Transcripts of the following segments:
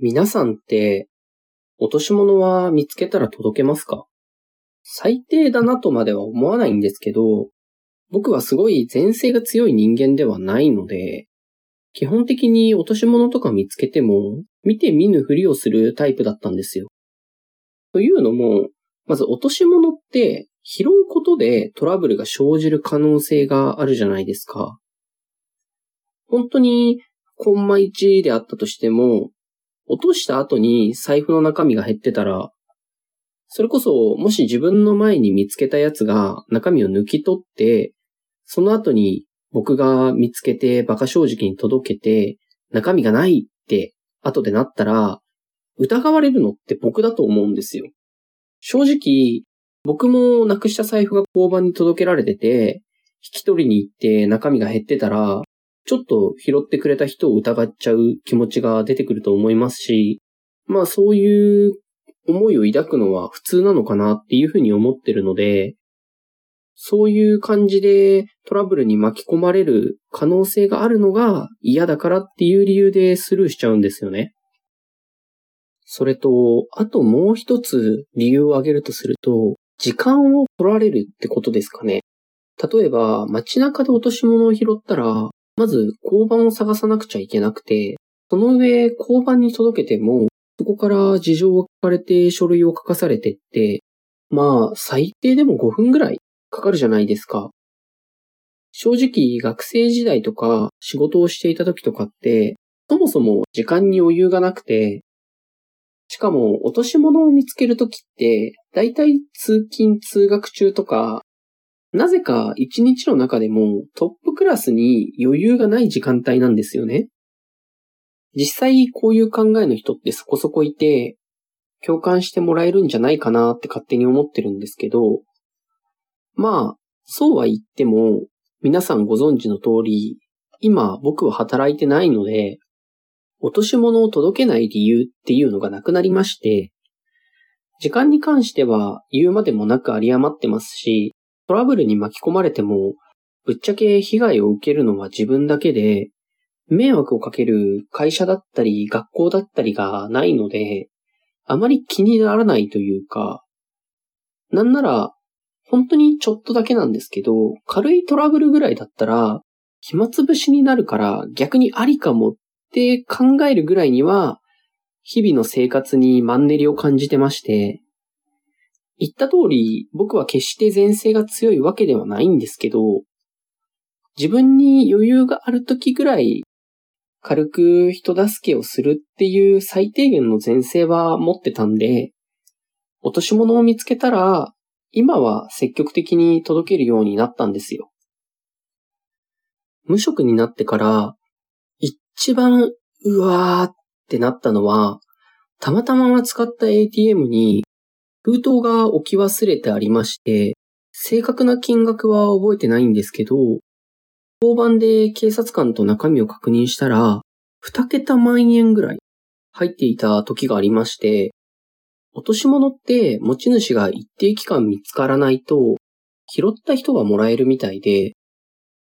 皆さんって、落とし物は見つけたら届けますか？最低だなとまでは思わないんですけど、僕はすごい前世が強い人間ではないので、基本的に落とし物とか見つけても、見て見ぬふりをするタイプだったんですよ。というのも、まず落とし物って拾うことでトラブルが生じる可能性があるじゃないですか。本当にコンマ1であったとしても、落とした後に財布の中身が減ってたら、それこそもし自分の前に見つけたやつが中身を抜き取って、その後に僕が見つけて馬鹿正直に届けて、中身がないって後でなったら、疑われるのって僕だと思うんですよ。正直、僕もなくした財布が交番に届けられてて、引き取りに行って中身が減ってたら、ちょっと拾ってくれた人を疑っちゃう気持ちが出てくると思いますし、まあそういう思いを抱くのは普通なのかなっていうふうに思ってるので、そういう感じでトラブルに巻き込まれる可能性があるのが嫌だからっていう理由でスルーしちゃうんですよね。それと、あともう一つ理由を挙げるとすると、時間を取られるってことですかね。例えば、街中で落とし物を拾ったら、まず交番を探さなくちゃいけなくて、その上交番に届けても、そこから事情を聞かれて書類を書かされてって、まあ、最低でも5分ぐらいかかるじゃないですか。正直、学生時代とか仕事をしていた時とかって、そもそも時間に余裕がなくて、しかも落とし物を見つける時って、だいたい通勤通学中とか、なぜか一日の中でもトップクラスに余裕がない時間帯なんですよね。実際こういう考えの人ってそこそこいて、共感してもらえるんじゃないかなって勝手に思ってるんですけど、まあ、そうは言っても、皆さんご存知の通り、今僕は働いてないので、落とし物を届けない理由っていうのがなくなりまして、時間に関しては言うまでもなく有り余ってますし、トラブルに巻き込まれても、ぶっちゃけ被害を受けるのは自分だけで、迷惑をかける会社だったり学校だったりがないので、あまり気にならないというか、なんなら、本当にちょっとだけなんですけど、軽いトラブルぐらいだったら、暇つぶしになるから逆にありかもって考えるぐらいには、日々の生活にマンネリを感じてまして、言った通り、僕は決して前世が強いわけではないんですけど、自分に余裕がある時ぐらい、軽く人助けをするっていう最低限の前世は持ってたんで、落とし物を見つけたら、今は積極的に届けるようになったんですよ。無職になってから、一番、うわーってなったのは、たまたま使った ATM に封筒が置き忘れてありまして、正確な金額は覚えてないんですけど、交番で警察官と中身を確認したら、二桁万円ぐらい入っていた時がありまして、落とし物って持ち主が一定期間見つからないと、拾った人がもらえるみたいで、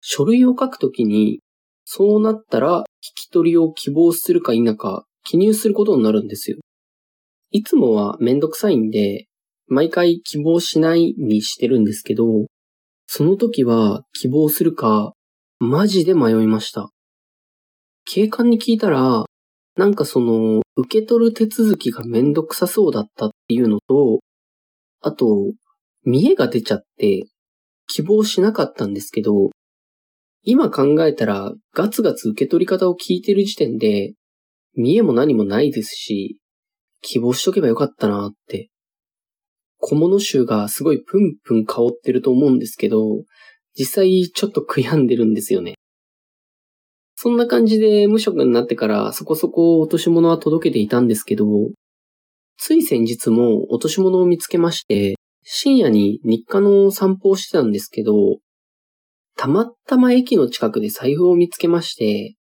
書類を書くときに、そうなったら引き取りを希望するか否か記入することになるんですよ。いつもはめんどくさいんで、毎回希望しないにしてるんですけど、その時は希望するか、マジで迷いました。警官に聞いたら、なんかその、受け取る手続きがめんどくさそうだったっていうのと、あと、見栄が出ちゃって、希望しなかったんですけど、今考えたらガツガツ受け取り方を聞いてる時点で、見栄も何もないですし、希望しとけばよかったなって。小物臭がすごいプンプン香ってると思うんですけど、実際ちょっと悔やんでるんですよね。そんな感じで無職になってからそこそこ落とし物は届けていたんですけど、つい先日も落とし物を見つけまして、深夜に日課の散歩をしてたんですけど、たまたま駅の近くで財布を見つけまして、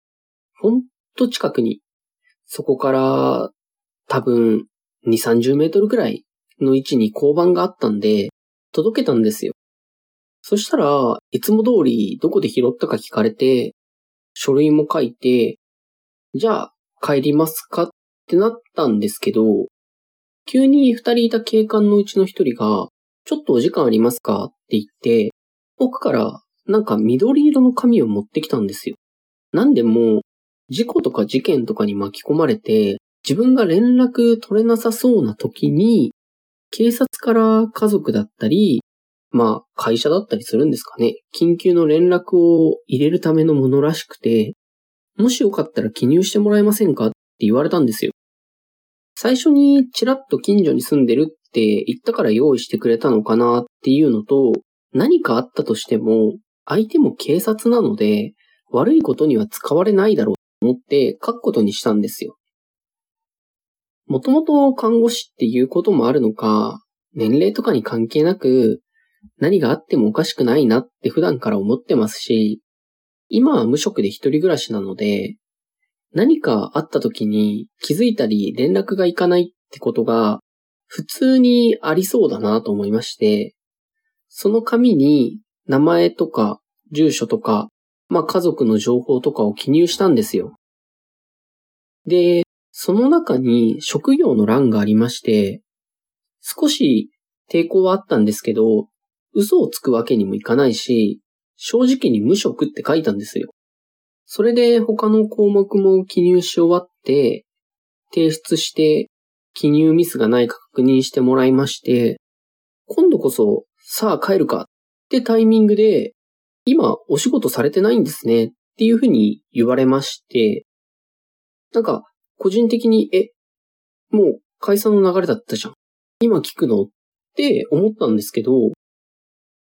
ほんと近くに、そこから多分2、30メートルくらいの位置に交番があったんで、届けたんですよ。そしたらいつも通りどこで拾ったか聞かれて、書類も書いて、じゃあ帰りますかってなったんですけど、急に二人いた警官のうちの一人が、ちょっとお時間ありますかって言って、奥からなんか緑色の紙を持ってきたんですよ。なんでも、事故とか事件とかに巻き込まれて、自分が連絡取れなさそうな時に、警察から家族だったり、まあ会社だったりするんですかね。緊急の連絡を入れるためのものらしくて、もしよかったら記入してもらえませんかって言われたんですよ。最初にちらっと近所に住んでるって言ったから用意してくれたのかなっていうのと、何かあったとしても、相手も警察なので、悪いことには使われないだろうと思って書くことにしたんですよ。もともと看護師っていうこともあるのか、年齢とかに関係なく、何があってもおかしくないなって普段から思ってますし、今は無職で一人暮らしなので、何かあった時に気づいたり連絡がいかないってことが普通にありそうだなと思いまして、その紙に名前とか住所とか、まあ家族の情報とかを記入したんですよ。で、その中に職業の欄がありまして、少し抵抗はあったんですけど、嘘をつくわけにもいかないし、正直に無職って書いたんですよ。それで他の項目も記入し終わって、提出して記入ミスがないか確認してもらいまして、今度こそさあ帰るかってタイミングで、今お仕事されてないんですねっていうふうに言われまして、なんか個人的に、え、もう解散の流れだったじゃん。今聞くのって思ったんですけど、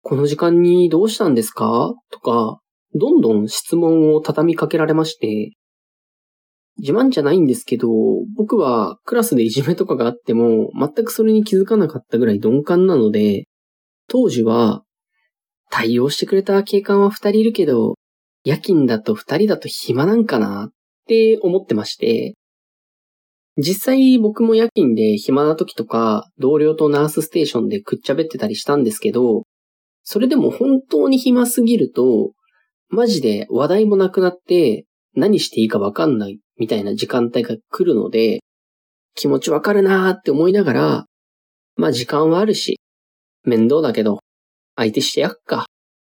この時間にどうしたんですか？とか、どんどん質問を畳みかけられまして、自慢じゃないんですけど、僕はクラスでいじめとかがあっても、全くそれに気づかなかったぐらい鈍感なので、当時は、対応してくれた警官は二人いるけど、夜勤だと二人だと暇なんかなって思ってまして、実際僕も夜勤で暇な時とか、同僚とナースステーションでくっちゃべってたりしたんですけど、それでも本当に暇すぎると、マジで話題もなくなって何していいかわかんないみたいな時間帯が来るので、気持ちわかるなーって思いながら、まあ時間はあるし、面倒だけど、相手してやっか。っ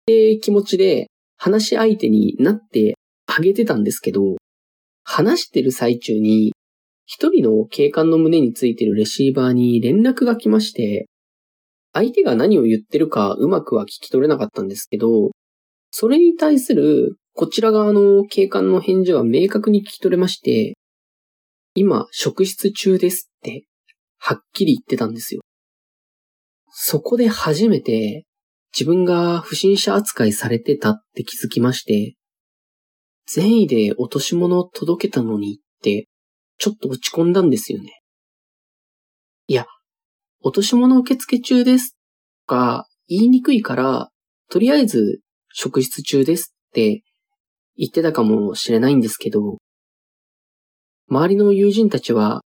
て気持ちで話し相手になってあげてたんですけど、話してる最中に一人の警官の胸についてるレシーバーに連絡が来まして、相手が何を言ってるかうまくは聞き取れなかったんですけど、それに対するこちら側の警官の返事は明確に聞き取れまして、今、職質中ですって、はっきり言ってたんですよ。そこで初めて、自分が不審者扱いされてたって気づきまして、善意で落とし物を届けたのにって、ちょっと落ち込んだんですよね。いや、落とし物受付中ですとか言いにくいから、とりあえず職質中ですって言ってたかもしれないんですけど、周りの友人たちは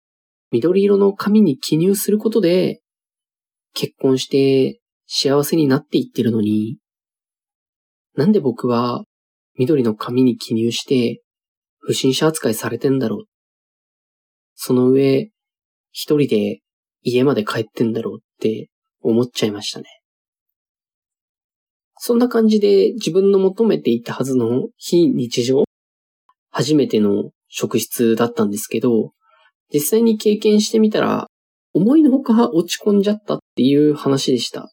緑色の紙に記入することで結婚して幸せになっていってるのに、なんで僕は緑の紙に記入して不審者扱いされてんだろう。その上、一人で家まで帰ってんだろうって思っちゃいましたね。そんな感じで自分の求めていたはずの非日常初めての職質だったんですけど、実際に経験してみたら、思いのほか落ち込んじゃったっていう話でした。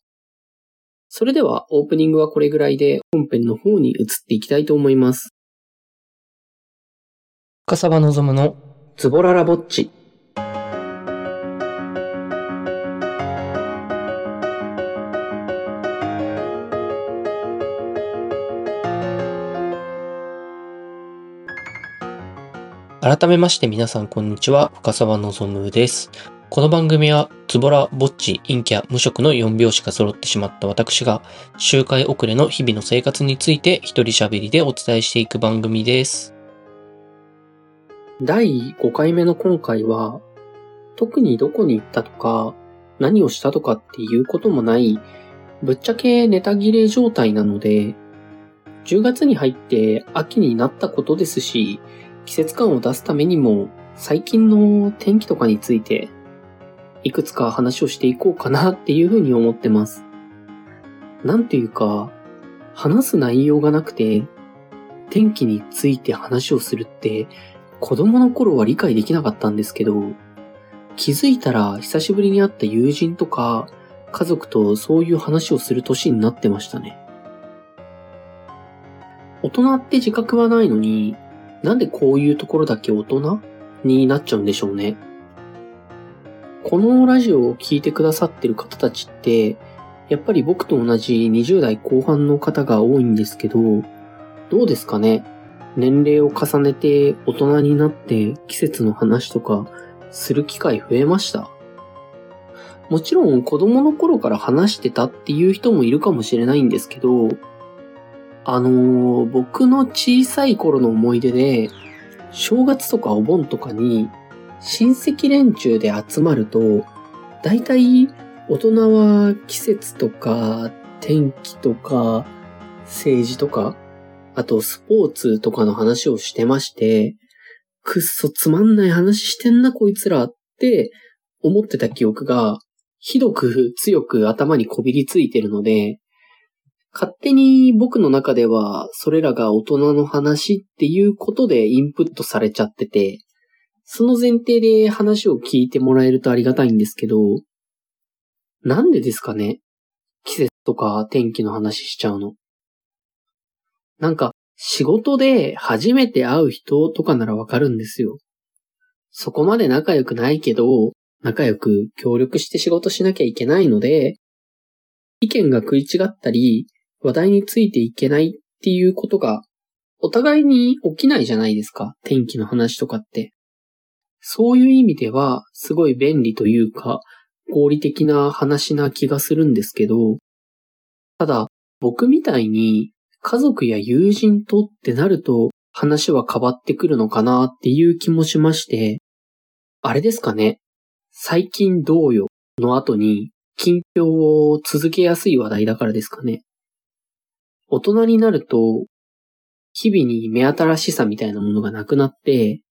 それではオープニングはこれぐらいで本編の方に移っていきたいと思います。深沢望のズボララぼっち。改めまして皆さんこんにちは、深沢望です。この番組は、つぼら、ぼっち、陰キャ、無職の4拍子が揃ってしまった私が、周回遅れの日々の生活について一人喋りでお伝えしていく番組です。第5回目の今回は、特にどこに行ったとか、何をしたとかっていうこともない、ぶっちゃけネタ切れ状態なので、10月に入って秋になったことですし、季節感を出すためにも、最近の天気とかについて、いくつか話をしていこうかなっていうふうに思ってます。なんていうか、話す内容がなくて、天気について話をするって子供の頃は理解できなかったんですけど、気づいたら久しぶりに会った友人とか家族とそういう話をする年になってましたね。大人って自覚はないのに、なんでこういうところだけ大人になっちゃうんでしょうね。このラジオを聴いてくださってる方たちって、やっぱり僕と同じ20代後半の方が多いんですけど、どうですかね？年齢を重ねて大人になって季節の話とかする機会増えました。もちろん子供の頃から話してたっていう人もいるかもしれないんですけど、あのー、僕の小さい頃の思い出で、正月とかお盆とかに親戚連中で集まると、だいたい大人は季節とか天気とか政治とかあとスポーツとかの話をしてまして、くっそつまんない話してんなこいつらって思ってた記憶が、ひどく強く頭にこびりついてるので、勝手に僕の中ではそれらが大人の話っていうことでインプットされちゃってて、その前提で話を聞いてもらえるとありがたいんですけど、なんでですかね？季節とか天気の話しちゃうの。なんか、仕事で初めて会う人とかならわかるんですよ。そこまで仲良くないけど、仲良く協力して仕事しなきゃいけないので、意見が食い違ったり、話題についていけないっていうことが、お互いに起きないじゃないですか。天気の話とかって。そういう意味では、すごい便利というか、合理的な話な気がするんですけど、ただ、僕みたいに家族や友人とってなると話は変わってくるのかなっていう気もしまして、あれですかね。最近どうよの後に近況を続けやすい話題だからですかね。大人になると、日々に目新しさみたいなものがなくなって、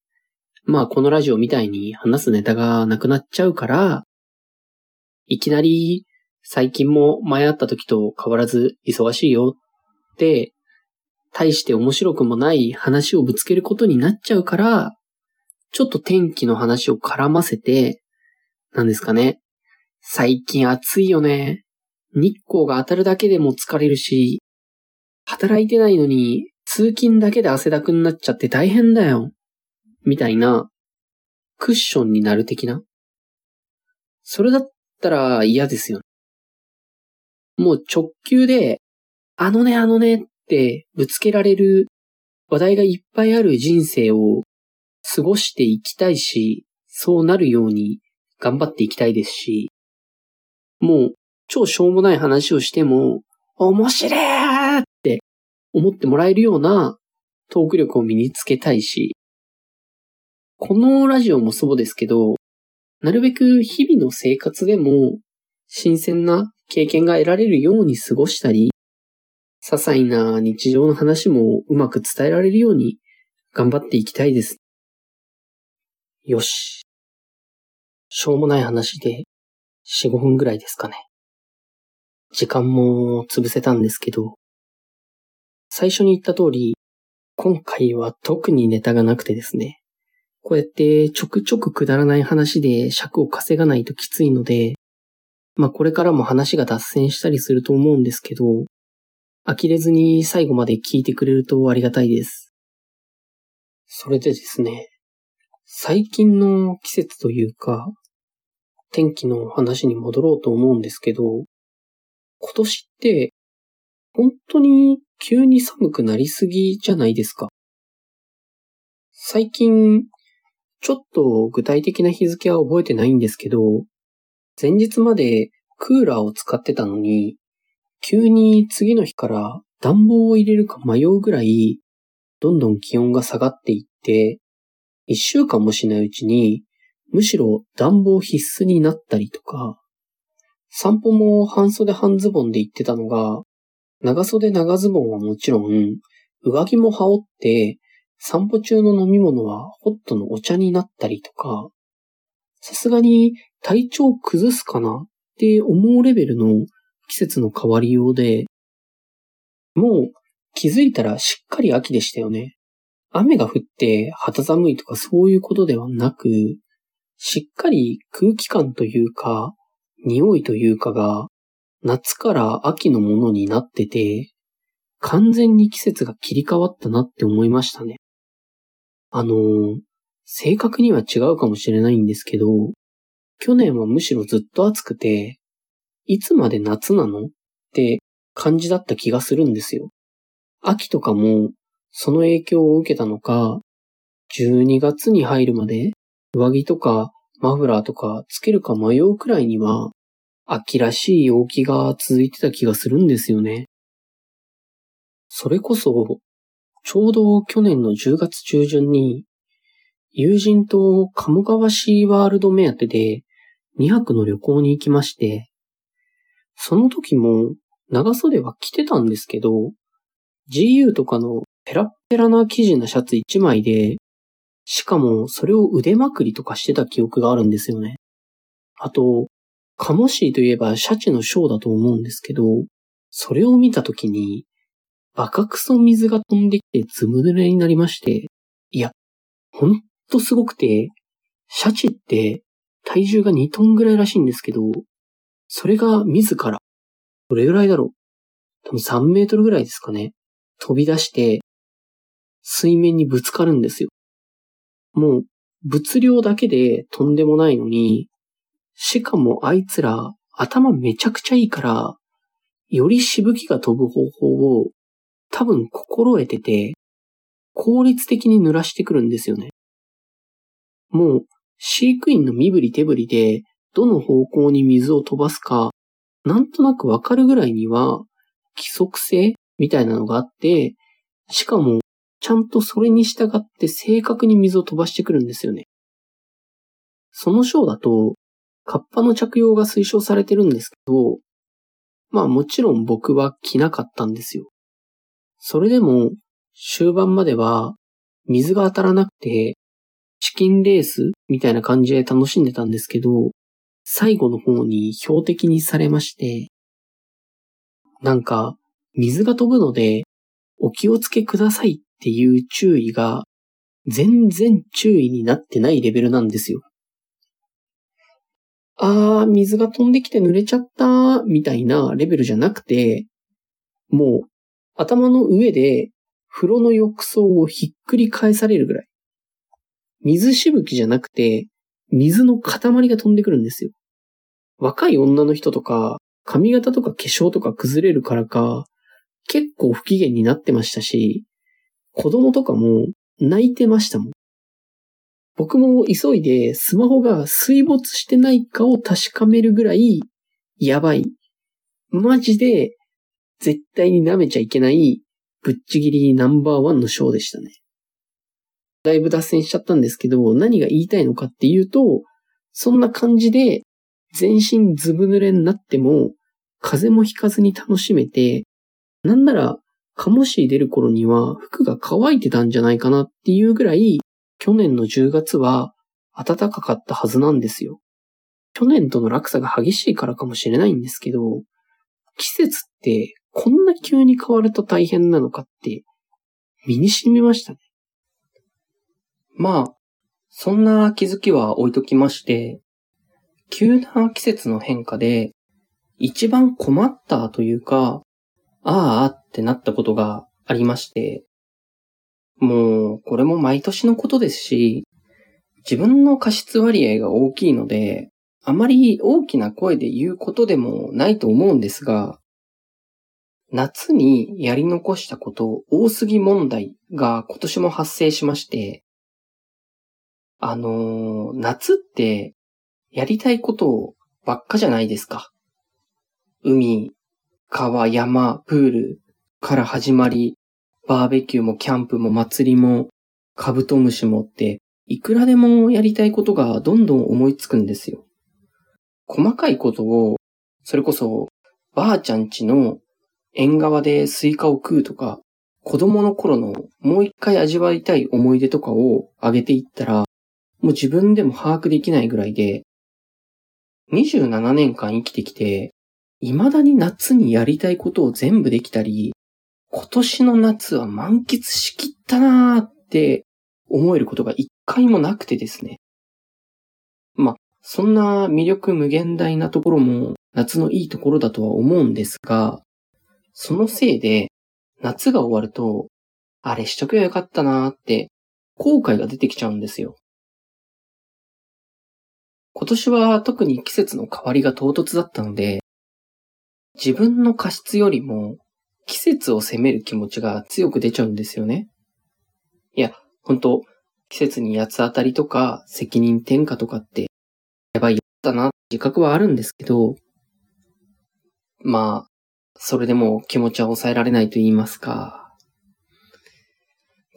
まあこのラジオみたいに話すネタがなくなっちゃうから、いきなり最近も前会った時と変わらず忙しいよ、大して面白くもない話をぶつけることになっちゃうから、ちょっと天気の話を絡ませて、なんですかね。最近暑いよね。日光が当たるだけでも疲れるし、働いてないのに通勤だけで汗だくになっちゃって大変だよ。みたいな、クッションになる的な。それだったら嫌ですよ。もう直球であのね、あのねってぶつけられる話題がいっぱいある人生を過ごしていきたいし、そうなるように頑張っていきたいですし、もう超しょうもない話をしても、面白いって思ってもらえるようなトーク力を身につけたいし、このラジオもそうですけど、なるべく日々の生活でも新鮮な経験が得られるように過ごしたり、些細な日常の話もうまく伝えられるように頑張っていきたいです。よし。しょうもない話で4、5分ぐらいですかね。時間も潰せたんですけど、最初に言った通り、今回は特にネタがなくてですね、こうやってちょくちょくくだらない話で尺を稼がないときついので、まあこれからも話が脱線したりすると思うんですけど、呆れずに最後まで聞いてくれるとありがたいです。それでですね、最近の季節というか、天気の話に戻ろうと思うんですけど、今年って、本当に急に寒くなりすぎじゃないですか。最近、ちょっと具体的な日付は覚えてないんですけど、前日までクーラーを使ってたのに、急に次の日から暖房を入れるか迷うぐらい、どんどん気温が下がっていって、一週間もしないうちに、むしろ暖房必須になったりとか、散歩も半袖半ズボンで行ってたのが、長袖長ズボンはもちろん、上着も羽織って、散歩中の飲み物はホットのお茶になったりとか、さすがに体調崩すかなって思うレベルの季節の変わりようで、もう気づいたらしっかり秋でしたよね。雨が降って肌寒いとかそういうことではなく、しっかり空気感というか、匂いというかが、夏から秋のものになってて、完全に季節が切り替わったなって思いましたね。あのー、正確には違うかもしれないんですけど、去年はむしろずっと暑くて、いつまで夏なの？って感じだった気がするんですよ。秋とかもその影響を受けたのか、12月に入るまで上着とかマフラーとかつけるか迷うくらいには秋らしい陽気が続いてた気がするんですよね。それこそ、ちょうど去年の10月中旬に、友人と鴨川シーワールド目当てで2泊の旅行に行きまして、その時も長袖は着てたんですけど、GU とかのペラッペラな生地なシャツ1枚で、しかもそれを腕まくりとかしてた記憶があるんですよね。あと、カモシーといえばシャチのショーだと思うんですけど、それを見た時に、バカクソ水が飛んできてずむ濡れになりまして、いや、ほんとすごくて、シャチって体重が2トンぐらいらしいんですけど、それが自ら、どれぐらいだろう？多分3メートルぐらいですかね。飛び出して、水面にぶつかるんですよ。もう、物量だけでとんでもないのに、しかもあいつら頭めちゃくちゃいいから、よりしぶきが飛ぶ方法を多分心得てて、効率的に濡らしてくるんですよね。もう、飼育員の身振り手振りで、どの方向に水を飛ばすか、なんとなくわかるぐらいには、規則性みたいなのがあって、しかも、ちゃんとそれに従って正確に水を飛ばしてくるんですよね。そのショーだと、カッパの着用が推奨されてるんですけど、まあもちろん僕は着なかったんですよ。それでも終盤までは水が当たらなくてチキンレースみたいな感じで楽しんでたんですけど、最後の方に標的にされまして、なんか水が飛ぶのでお気をつけくださいっていう注意が全然注意になってないレベルなんですよ。あー、水が飛んできて濡れちゃった、みたいなレベルじゃなくて、もう、頭の上で、風呂の浴槽をひっくり返されるぐらい。水しぶきじゃなくて、水の塊が飛んでくるんですよ。若い女の人とか、髪型とか化粧とか崩れるからか、結構不機嫌になってましたし、子供とかも泣いてましたもん。僕も急いでスマホが水没してないかを確かめるぐらいやばい。マジで絶対に舐めちゃいけないぶっちぎりナンバーワンのショーでしたね。だいぶ脱線しちゃったんですけど、何が言いたいのかっていうと、そんな感じで全身ずぶ濡れになっても風もひかずに楽しめて、なんなら、カモシー出る頃には服が乾いてたんじゃないかなっていうぐらい去年の10月は暖かかったはずなんですよ。去年との落差が激しいからかもしれないんですけど、季節ってこんな急に変わると大変なのかって身に染みましたね。まあ、そんな気づきは置いときまして、急な季節の変化で一番困ったというか、ああってなったことがありまして、もう、これも毎年のことですし、自分の過失割合が大きいので、あまり大きな声で言うことでもないと思うんですが、夏にやり残したこと多すぎ問題が今年も発生しまして、あのー、夏ってやりたいことばっかじゃないですか。海、川、山、プールから始まり、バーベキューもキャンプも祭りもカブトムシもって、いくらでもやりたいことがどんどん思いつくんですよ。細かいことを、それこそ、ばあちゃんちの縁側でスイカを食うとか、子供の頃のもう一回味わいたい思い出とかを上げていったら、もう自分でも把握できないぐらいで、27年間生きてきて、未だに夏にやりたいことを全部できたり、今年の夏は満喫しきったなーって思えることが一回もなくてですね。ま、そんな魅力無限大なところも夏のいいところだとは思うんですが、そのせいで夏が終わると、あれしとけばよかったなーって後悔が出てきちゃうんですよ。今年は特に季節の変わりが唐突だったので、自分の過失よりも季節を責める気持ちが強く出ちゃうんですよね。いや、本当季節に八つ当たりとか責任転嫁とかってやばいやだな自覚はあるんですけど、まあ、それでも気持ちは抑えられないと言いますか。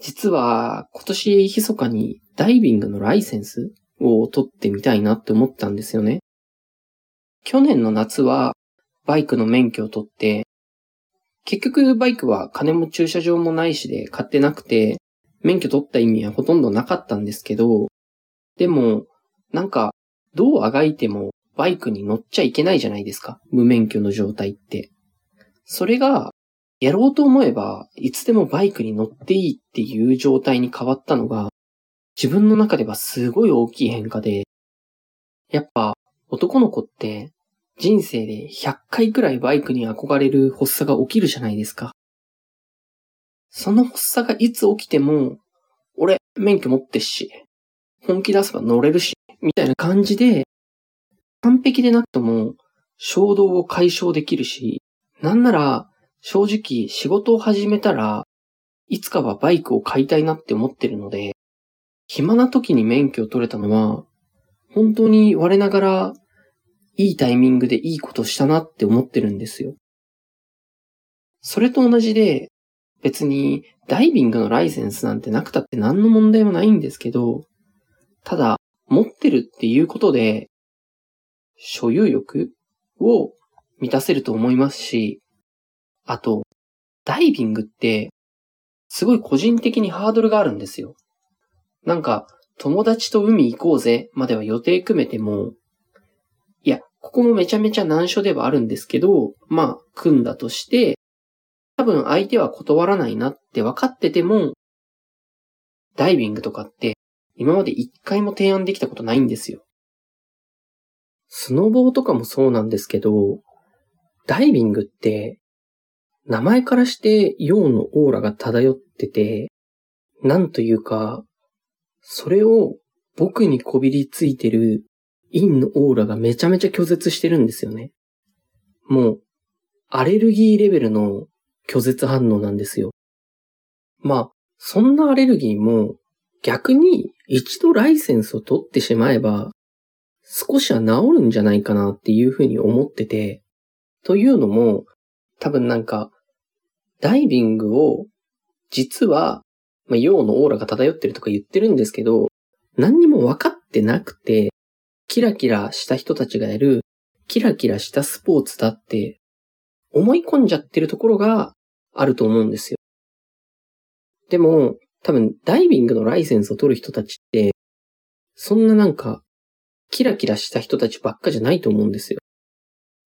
実は今年密かにダイビングのライセンスを取ってみたいなって思ったんですよね。去年の夏はバイクの免許を取って、結局バイクは金も駐車場もないしで買ってなくて、免許取った意味はほとんどなかったんですけど、でも、なんか、どうあがいてもバイクに乗っちゃいけないじゃないですか。無免許の状態って。それが、やろうと思えば、いつでもバイクに乗っていいっていう状態に変わったのが、自分の中ではすごい大きい変化で、やっぱ男の子って人生で100回くらいバイクに憧れる発作が起きるじゃないですか。その発作がいつ起きても、俺免許持ってっし、本気出せば乗れるし、みたいな感じで、完璧でなくとも衝動を解消できるし、なんなら正直仕事を始めたらいつかはバイクを買いたいなって思ってるので、暇な時に免許を取れたのは、本当に我ながら、いいタイミングでいいことしたなって思ってるんですよ。それと同じで、別にダイビングのライセンスなんてなくたって何の問題もないんですけど、ただ、持ってるっていうことで、所有欲を満たせると思いますし、あと、ダイビングって、すごい個人的にハードルがあるんですよ。なんか、友達と海行こうぜまでは予定組めても、いや、ここもめちゃめちゃ難所ではあるんですけど、まあ、組んだとして、多分相手は断らないなって分かってても、ダイビングとかって今まで一回も提案できたことないんですよ。スノボーとかもそうなんですけど、ダイビングって、名前からして陽のオーラが漂ってて、なんというか、それを僕にこびりついてる陰のオーラがめちゃめちゃ拒絶してるんですよね。もう、アレルギーレベルの拒絶反応なんですよ。まあ、そんなアレルギーも逆に一度ライセンスを取ってしまえば少しは治るんじゃないかなっていうふうに思ってて、というのも多分なんかダイビングを実はまあ、陽のオーラが漂ってるとか言ってるんですけど、何にも分かってなくて、キラキラした人たちがやる、キラキラしたスポーツだって、思い込んじゃってるところがあると思うんですよ。でも、多分、ダイビングのライセンスを取る人たちって、そんななんか、キラキラした人たちばっかじゃないと思うんですよ。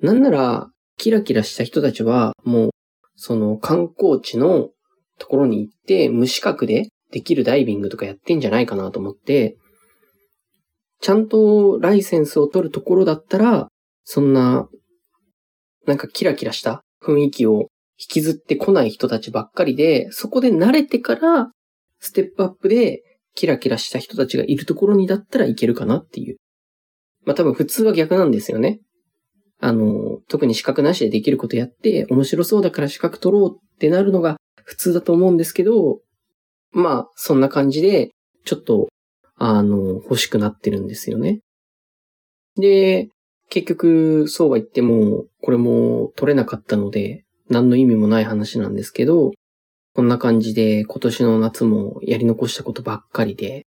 なんなら、キラキラした人たちは、もう、その観光地のところに行って、無資格でできるダイビングとかやってんじゃないかなと思って、ちゃんとライセンスを取るところだったら、そんな、なんかキラキラした雰囲気を引きずってこない人たちばっかりで、そこで慣れてから、ステップアップでキラキラした人たちがいるところにだったらいけるかなっていう。まあ多分普通は逆なんですよね。あの、特に資格なしでできることやって、面白そうだから資格取ろうってなるのが普通だと思うんですけど、まあ、そんな感じで、ちょっと、あの、欲しくなってるんですよね。で、結局、そうは言っても、これも取れなかったので、何の意味もない話なんですけど、こんな感じで今年の夏もやり残したことばっかりで、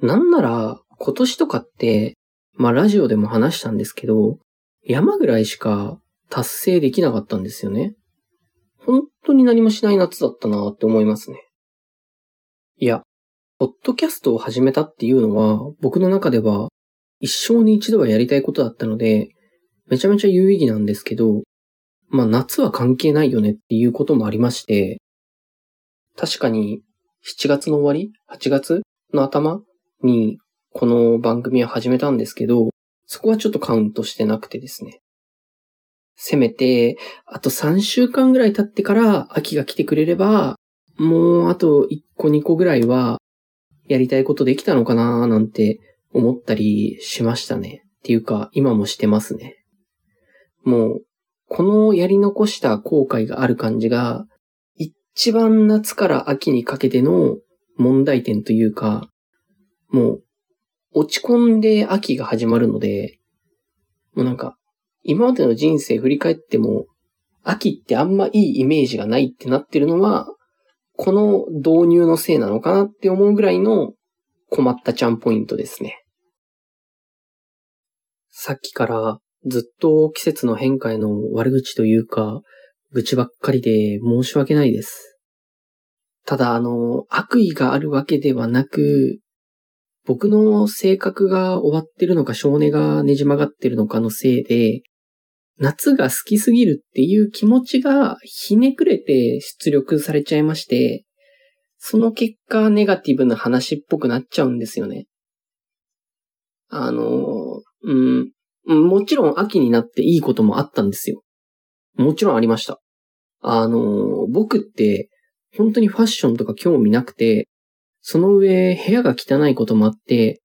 なんなら今年とかって、まあラジオでも話したんですけど、山ぐらいしか達成できなかったんですよね。本当に何もしない夏だったなって思いますね。いや、ポッドキャストを始めたっていうのは、僕の中では一生に一度はやりたいことだったので、めちゃめちゃ有意義なんですけど、まあ夏は関係ないよねっていうこともありまして、確かに7月の終わり ?8 月の頭にこの番組を始めたんですけど、そこはちょっとカウントしてなくてですね。せめて、あと3週間ぐらい経ってから秋が来てくれれば、もうあと1個2個ぐらいはやりたいことできたのかななんて思ったりしましたね。っていうか、今もしてますね。もう、このやり残した後悔がある感じが、一番夏から秋にかけての問題点というか、もう、落ち込んで秋が始まるので、もうなんか、今までの人生振り返っても、秋ってあんまいいイメージがないってなってるのは、この導入のせいなのかなって思うぐらいの困ったちゃんポイントですね。さっきからずっと季節の変化への悪口というか、愚痴ばっかりで申し訳ないです。ただあの、悪意があるわけではなく、僕の性格が終わってるのか少年がねじ曲がってるのかのせいで、夏が好きすぎるっていう気持ちがひねくれて出力されちゃいまして、その結果ネガティブな話っぽくなっちゃうんですよね。あの、うん、もちろん秋になっていいこともあったんですよ。もちろんありました。あの、僕って本当にファッションとか興味なくて、その上、部屋が汚いこともあって、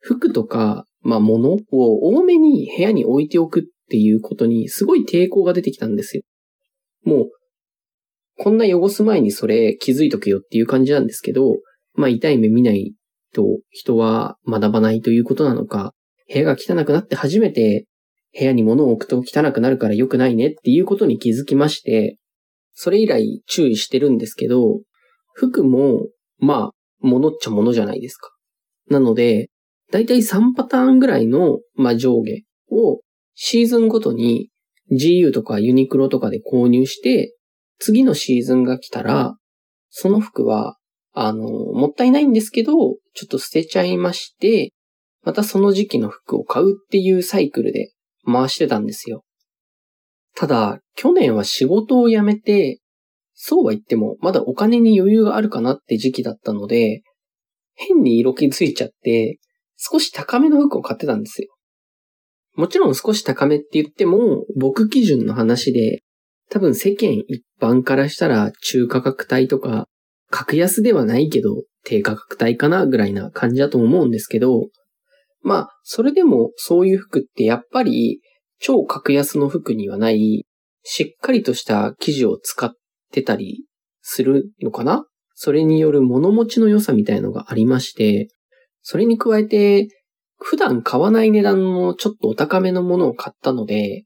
服とか、まあ物を多めに部屋に置いておくっっていうことにすごい抵抗が出てきたんですよ。もう、こんな汚す前にそれ気づいとけよっていう感じなんですけど、まあ痛い目見ないと人は学ばないということなのか、部屋が汚くなって初めて部屋に物を置くと汚くなるから良くないねっていうことに気づきまして、それ以来注意してるんですけど、服も、まあ、物っちゃ物じゃないですか。なので、だいたい3パターンぐらいの、まあ、上下をシーズンごとに GU とかユニクロとかで購入して、次のシーズンが来たら、その服は、あの、もったいないんですけど、ちょっと捨てちゃいまして、またその時期の服を買うっていうサイクルで回してたんですよ。ただ、去年は仕事を辞めて、そうは言っても、まだお金に余裕があるかなって時期だったので、変に色気づいちゃって、少し高めの服を買ってたんですよ。もちろん少し高めって言っても、僕基準の話で、多分世間一般からしたら中価格帯とか、格安ではないけど低価格帯かなぐらいな感じだと思うんですけど、まあ、それでもそういう服ってやっぱり超格安の服にはない、しっかりとした生地を使ってたりするのかな？それによる物持ちの良さみたいのがありまして、それに加えて、普段買わない値段のちょっとお高めのものを買ったので、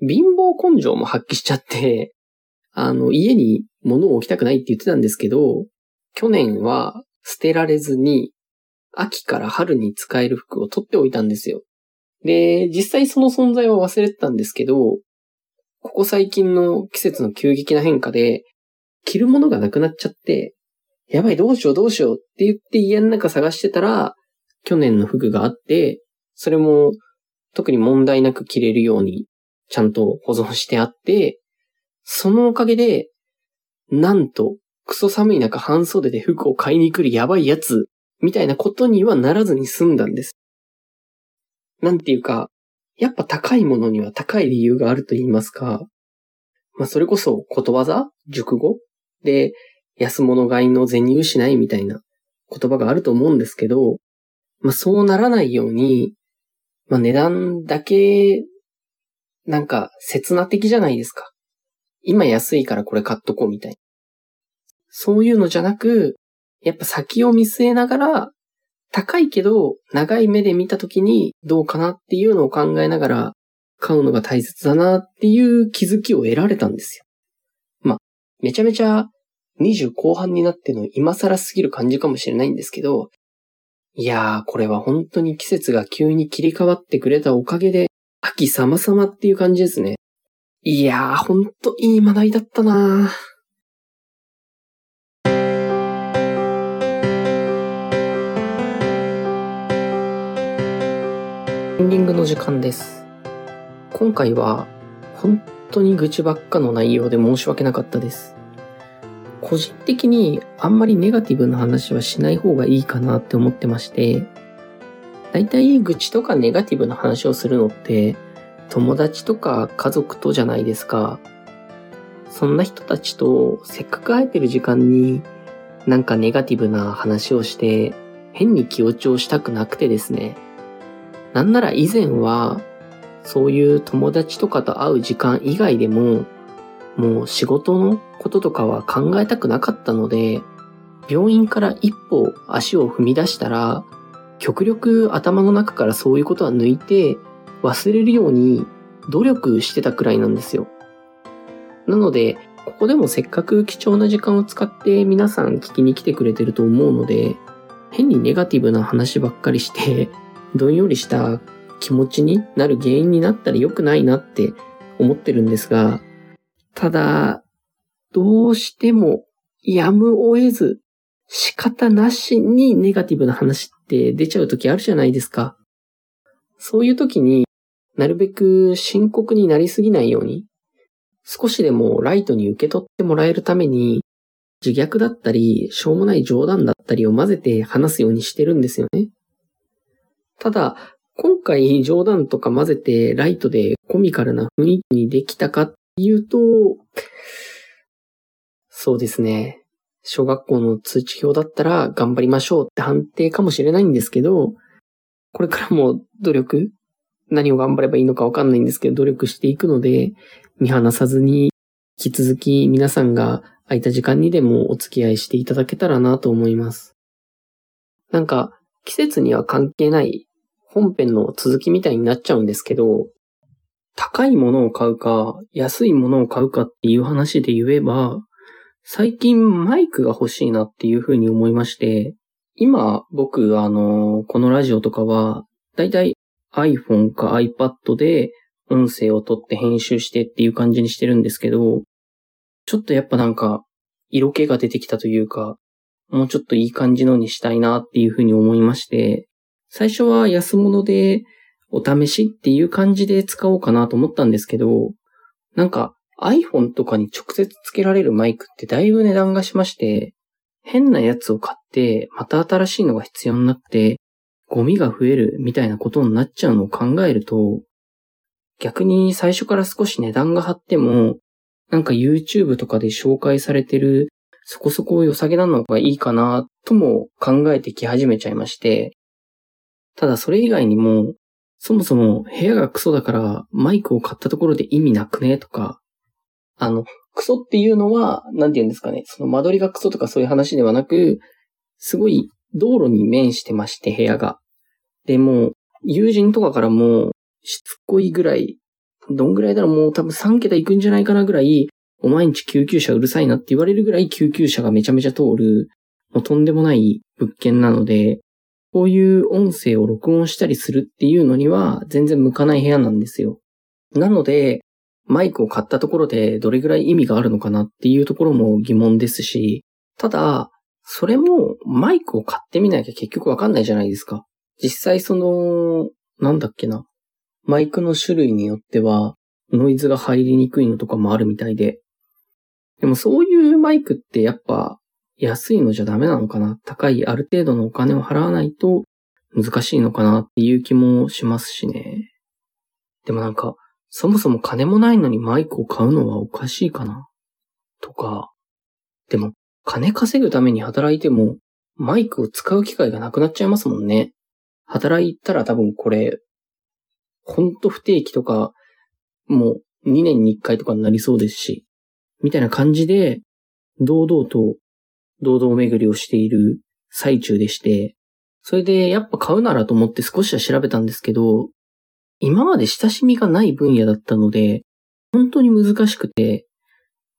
貧乏根性も発揮しちゃって、あの、家に物を置きたくないって言ってたんですけど、去年は捨てられずに、秋から春に使える服を取っておいたんですよ。で、実際その存在は忘れてたんですけど、ここ最近の季節の急激な変化で、着るものがなくなっちゃって、やばいどうしようどうしようって言って家の中探してたら、去年の服があって、それも特に問題なく着れるようにちゃんと保存してあって、そのおかげで、なんと、クソ寒い中半袖で服を買いに来るやばいやつ、みたいなことにはならずに済んだんです。なんていうか、やっぱ高いものには高い理由があると言いますか、まあそれこそことわざ？熟語？で、安物買いの銭失いみたいな言葉があると思うんですけど、まあそうならないように、まあ値段だけ、なんか刹那的じゃないですか。今安いからこれ買っとこうみたいな。そういうのじゃなく、やっぱ先を見据えながら、高いけど、長い目で見たときにどうかなっていうのを考えながら買うのが大切だなっていう気づきを得られたんですよ。まあ、めちゃめちゃ20後半になっての今更すぎる感じかもしれないんですけど、いやー、これは本当に季節が急に切り替わってくれたおかげで、秋様々っていう感じですね。いやー、ほんといい学びだったなエンディングの時間です。今回は、本当に愚痴ばっかの内容で申し訳なかったです。個人的にあんまりネガティブな話はしない方がいいかなって思ってまして、だいたい愚痴とかネガティブな話をするのって、友達とか家族とじゃないですか。そんな人たちとせっかく会えてる時間になんかネガティブな話をして変に気落ちをしたくなくてですね。なんなら以前はそういう友達とかと会う時間以外でももう仕事のこととかは考えたくなかったので病院から一歩足を踏み出したら極力頭の中からそういうことは抜いて忘れるように努力してたくらいなんですよ。なので、ここでもせっかく貴重な時間を使って皆さん聞きに来てくれてると思うので、変にネガティブな話ばっかりして、どんよりした気持ちになる原因になったら良くないなって思ってるんですが、ただ、どうしてもやむを得ず仕方なしにネガティブな話って出ちゃう時あるじゃないですか。そういう時になるべく深刻になりすぎないように、少しでもライトに受け取ってもらえるために、自虐だったり、しょうもない冗談だったりを混ぜて話すようにしてるんですよね。ただ、今回冗談とか混ぜてライトでコミカルな雰囲気にできたかっていうと、そうですね。小学校の通知表だったら頑張りましょうって判定かもしれないんですけど、これからも努力何を頑張ればいいのかわかんないんですけど、努力していくので、見放さずに、引き続き皆さんが空いた時間にでもお付き合いしていただけたらなと思います。なんか、季節には関係ない本編の続きみたいになっちゃうんですけど、高いものを買うか、安いものを買うかっていう話で言えば、最近マイクが欲しいなっていうふうに思いまして、今僕あの、このラジオとかは、だいたい iPhone か iPad で音声を取って編集してっていう感じにしてるんですけど、ちょっとやっぱなんか色気が出てきたというか、もうちょっといい感じのにしたいなっていうふうに思いまして、最初は安物でお試しっていう感じで使おうかなと思ったんですけど、なんか iPhone とかに直接つけられるマイクってだいぶ値段がしまして、変なやつを買ってまた新しいのが必要になって、ゴミが増えるみたいなことになっちゃうのを考えると、逆に最初から少し値段が張っても、なんか YouTube とかで紹介されてるそこそこ良さげなのがいいかなとも考えてき始めちゃいまして、ただそれ以外にも、そもそも部屋がクソだからマイクを買ったところで意味なくね？とか、あの、クソっていうのは、なんて言うんですかね、その間取りがクソとかそういう話ではなく、すごい道路に面してまして部屋が。で、もう、友人とかからも、しつこいぐらい、どんぐらいだろう、もう多分3桁いくんじゃないかなぐらい、お前んち救急車うるさいなって言われるぐらい救急車がめちゃめちゃ通る、もうとんでもない物件なので、こういう音声を録音したりするっていうのには全然向かない部屋なんですよ。なので、マイクを買ったところでどれぐらい意味があるのかなっていうところも疑問ですし、ただ、それもマイクを買ってみなきゃ結局わかんないじゃないですか。実際その、なんだっけな。マイクの種類によっては、ノイズが入りにくいのとかもあるみたいで。でもそういうマイクってやっぱ安いのじゃダメなのかな？高いある程度のお金を払わないと難しいのかなっていう気もしますしね。でもなんか、そもそも金もないのにマイクを買うのはおかしいかな？とか。でも、金稼ぐために働いても、マイクを使う機会がなくなっちゃいますもんね。働いたら多分これ、ほんと不定期とか、もう2年に1回とかになりそうですし、みたいな感じで、堂々と、堂々巡りをしている最中でして、それでやっぱ買うならと思って少しは調べたんですけど、今まで親しみがない分野だったので、本当に難しくて、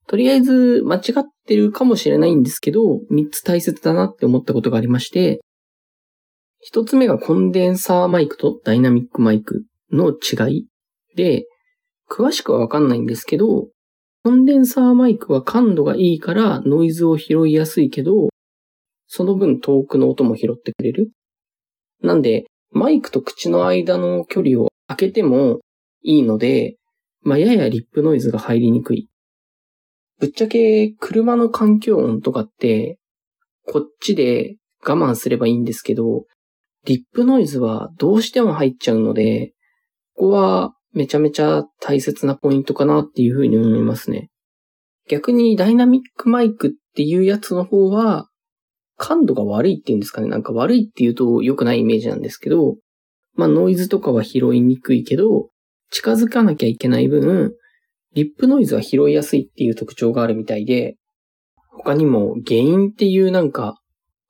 とりあえず間違ってるかもしれないんですけど、3つ大切だなって思ったことがありまして、1つ目がコンデンサーマイクとダイナミックマイクの違いで、詳しくはわかんないんですけど、コンデンサーマイクは感度がいいからノイズを拾いやすいけど、その分遠くの音も拾ってくれる。なんで、マイクと口の間の距離を空けてもいいので、まあ、ややリップノイズが入りにくい。ぶっちゃけ車の環境音とかって、こっちで我慢すればいいんですけど、リップノイズはどうしても入っちゃうので、ここはめちゃめちゃ大切なポイントかなっていうふうに思いますね。逆にダイナミックマイクっていうやつの方は、感度が悪いっていうんですかね。なんか悪いって言うと良くないイメージなんですけど、まあノイズとかは拾いにくいけど、近づかなきゃいけない分、リップノイズは拾いやすいっていう特徴があるみたいで、他にも原因っていうなんか、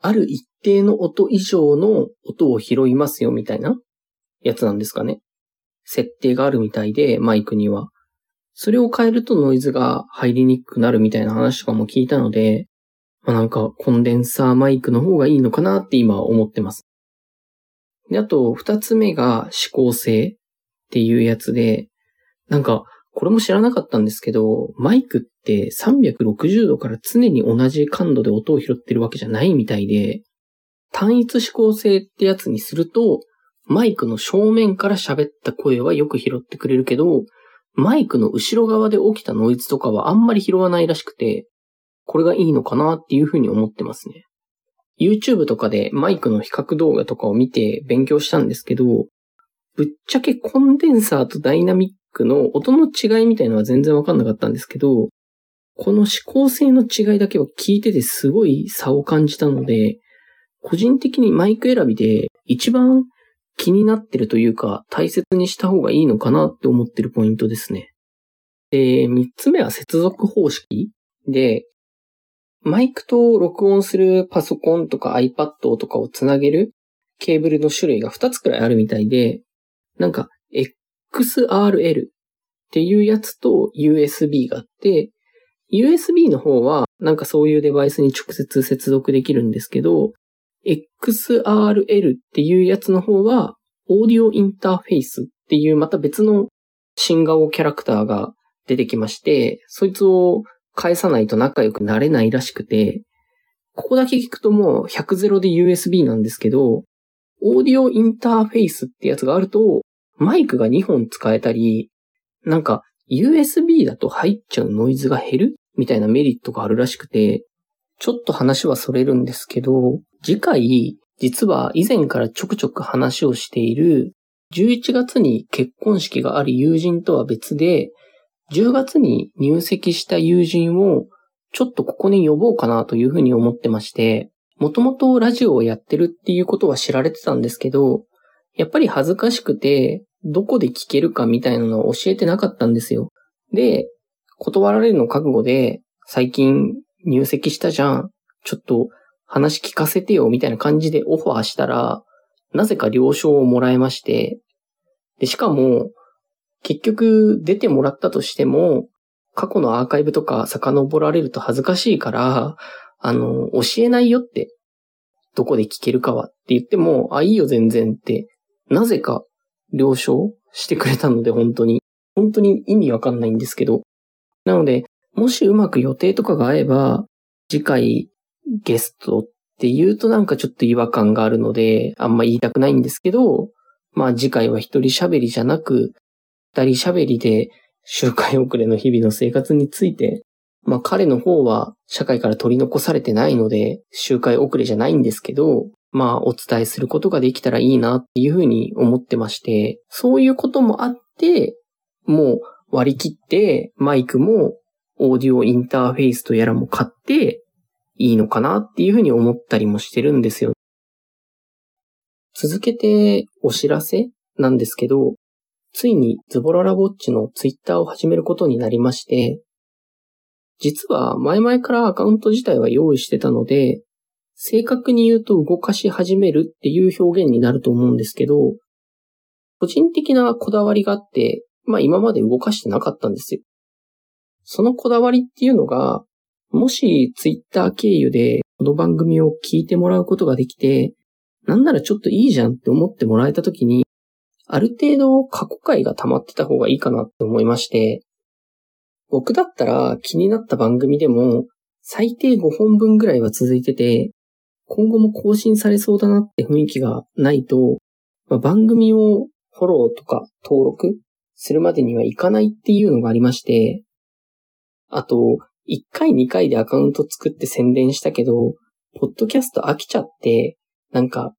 ある一定の音以上の音を拾いますよみたいなやつなんですかね。設定があるみたいで、マイクには。それを変えるとノイズが入りにくくなるみたいな話とかも聞いたので、まあ、なんかコンデンサーマイクの方がいいのかなって今思ってます。で、あと二つ目が指向性っていうやつで、なんかこれも知らなかったんですけど、マイクって360度から常に同じ感度で音を拾ってるわけじゃないみたいで、単一指向性ってやつにすると、マイクの正面から喋った声はよく拾ってくれるけど、マイクの後ろ側で起きたノイズとかはあんまり拾わないらしくて、これがいいのかなっていうふうに思ってますね。YouTube とかでマイクの比較動画とかを見て勉強したんですけど、ぶっちゃけコンデンサーとダイナミックの音の違いみたいのは全然わかんなかったんですけど、この指向性の違いだけは聞いててすごい差を感じたので、個人的にマイク選びで一番気になってるというか大切にした方がいいのかなって思ってるポイントですね。で、三つ目は接続方式で、マイクと録音するパソコンとか iPad とかをつなげるケーブルの種類が2つくらいあるみたいで、なんか XRL っていうやつと USB があって、USB の方はなんかそういうデバイスに直接接続できるんですけど、XRL っていうやつの方は、オーディオインターフェイスっていうまた別の新顔キャラクターが出てきまして、そいつを返さないと仲良くなれないらしくて、ここだけ聞くともう100ゼロで USB なんですけど、オーディオインターフェイスってやつがあると、マイクが2本使えたり、なんか USB だと入っちゃうノイズが減るみたいなメリットがあるらしくて、ちょっと話はそれるんですけど、次回、実は以前からちょくちょく話をしている、11月に結婚式がある友人とは別で、10月に入籍した友人をちょっとここに呼ぼうかなというふうに思ってまして、もともとラジオをやってるっていうことは知られてたんですけど、やっぱり恥ずかしくて、どこで聞けるかみたいなのを教えてなかったんですよ。で、断られるの覚悟で、最近入籍したじゃん。ちょっと話聞かせてよみたいな感じでオファーしたら、なぜか了承をもらえまして、で、しかも、結局出てもらったとしても、過去のアーカイブとか遡られると恥ずかしいから、あの、教えないよって、どこで聞けるかはって言っても、あ、いいよ全然って、なぜか了承してくれたので本当に、本当に意味わかんないんですけど。なので、もしうまく予定とかが合えば、次回ゲストって言うとなんかちょっと違和感があるので、あんま言いたくないんですけど、まあ次回は一人喋りじゃなく、二人喋りで周回遅れの日々の生活について、まあ彼の方は社会から取り残されてないので、周回遅れじゃないんですけど、まあお伝えすることができたらいいなっていうふうに思ってまして、そういうこともあって、もう割り切ってマイクもオーディオインターフェースとやらも買っていいのかなっていうふうに思ったりもしてるんですよ。続けてお知らせなんですけど、ついにズボララボッチのツイッターを始めることになりまして、実は前々からアカウント自体は用意してたので、正確に言うと動かし始めるっていう表現になると思うんですけど、個人的なこだわりがあって、まあ今まで動かしてなかったんですよ。そのこだわりっていうのが、もしツイッター経由でこの番組を聞いてもらうことができて、なんならちょっといいじゃんって思ってもらえたときに、ある程度過去回が溜まってた方がいいかなって思いまして、僕だったら気になった番組でも最低5本分ぐらいは続いてて、今後も更新されそうだなって雰囲気がないと、まあ、番組をフォローとか登録するまでにはいかないっていうのがありまして、あと、1回2回でアカウント作って宣伝したけど、ポッドキャスト飽きちゃって、なんか、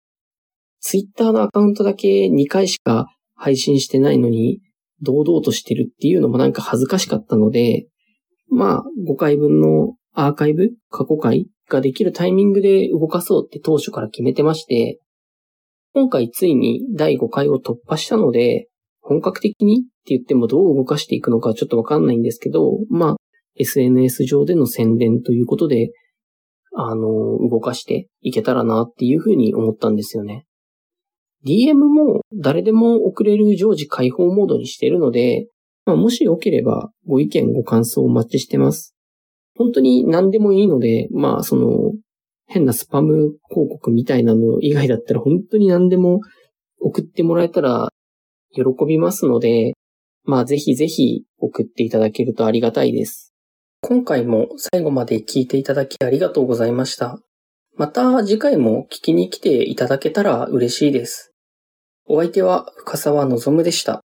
ツイッターのアカウントだけ2回しか配信してないのに、堂々としてるっていうのもなんか恥ずかしかったので、まあ、5回分のアーカイブ過去回ができるタイミングで動かそうって当初から決めてまして、今回ついに第5回を突破したので、本格的にって言ってもどう動かしていくのかちょっとわかんないんですけど、まあ、SNS 上での宣伝ということで、あの、動かしていけたらなっていうふうに思ったんですよね。DM も誰でも送れる常時開放モードにしてるので、まあ、もしよければご意見ご感想お待ちしてます。本当に何でもいいので、まあその変なスパム広告みたいなの以外だったら本当に何でも送ってもらえたら喜びますので、まあぜひぜひ送っていただけるとありがたいです。今回も最後まで聞いていただきありがとうございました。また次回も聞きに来ていただけたら嬉しいです。お相手は深沢望でした。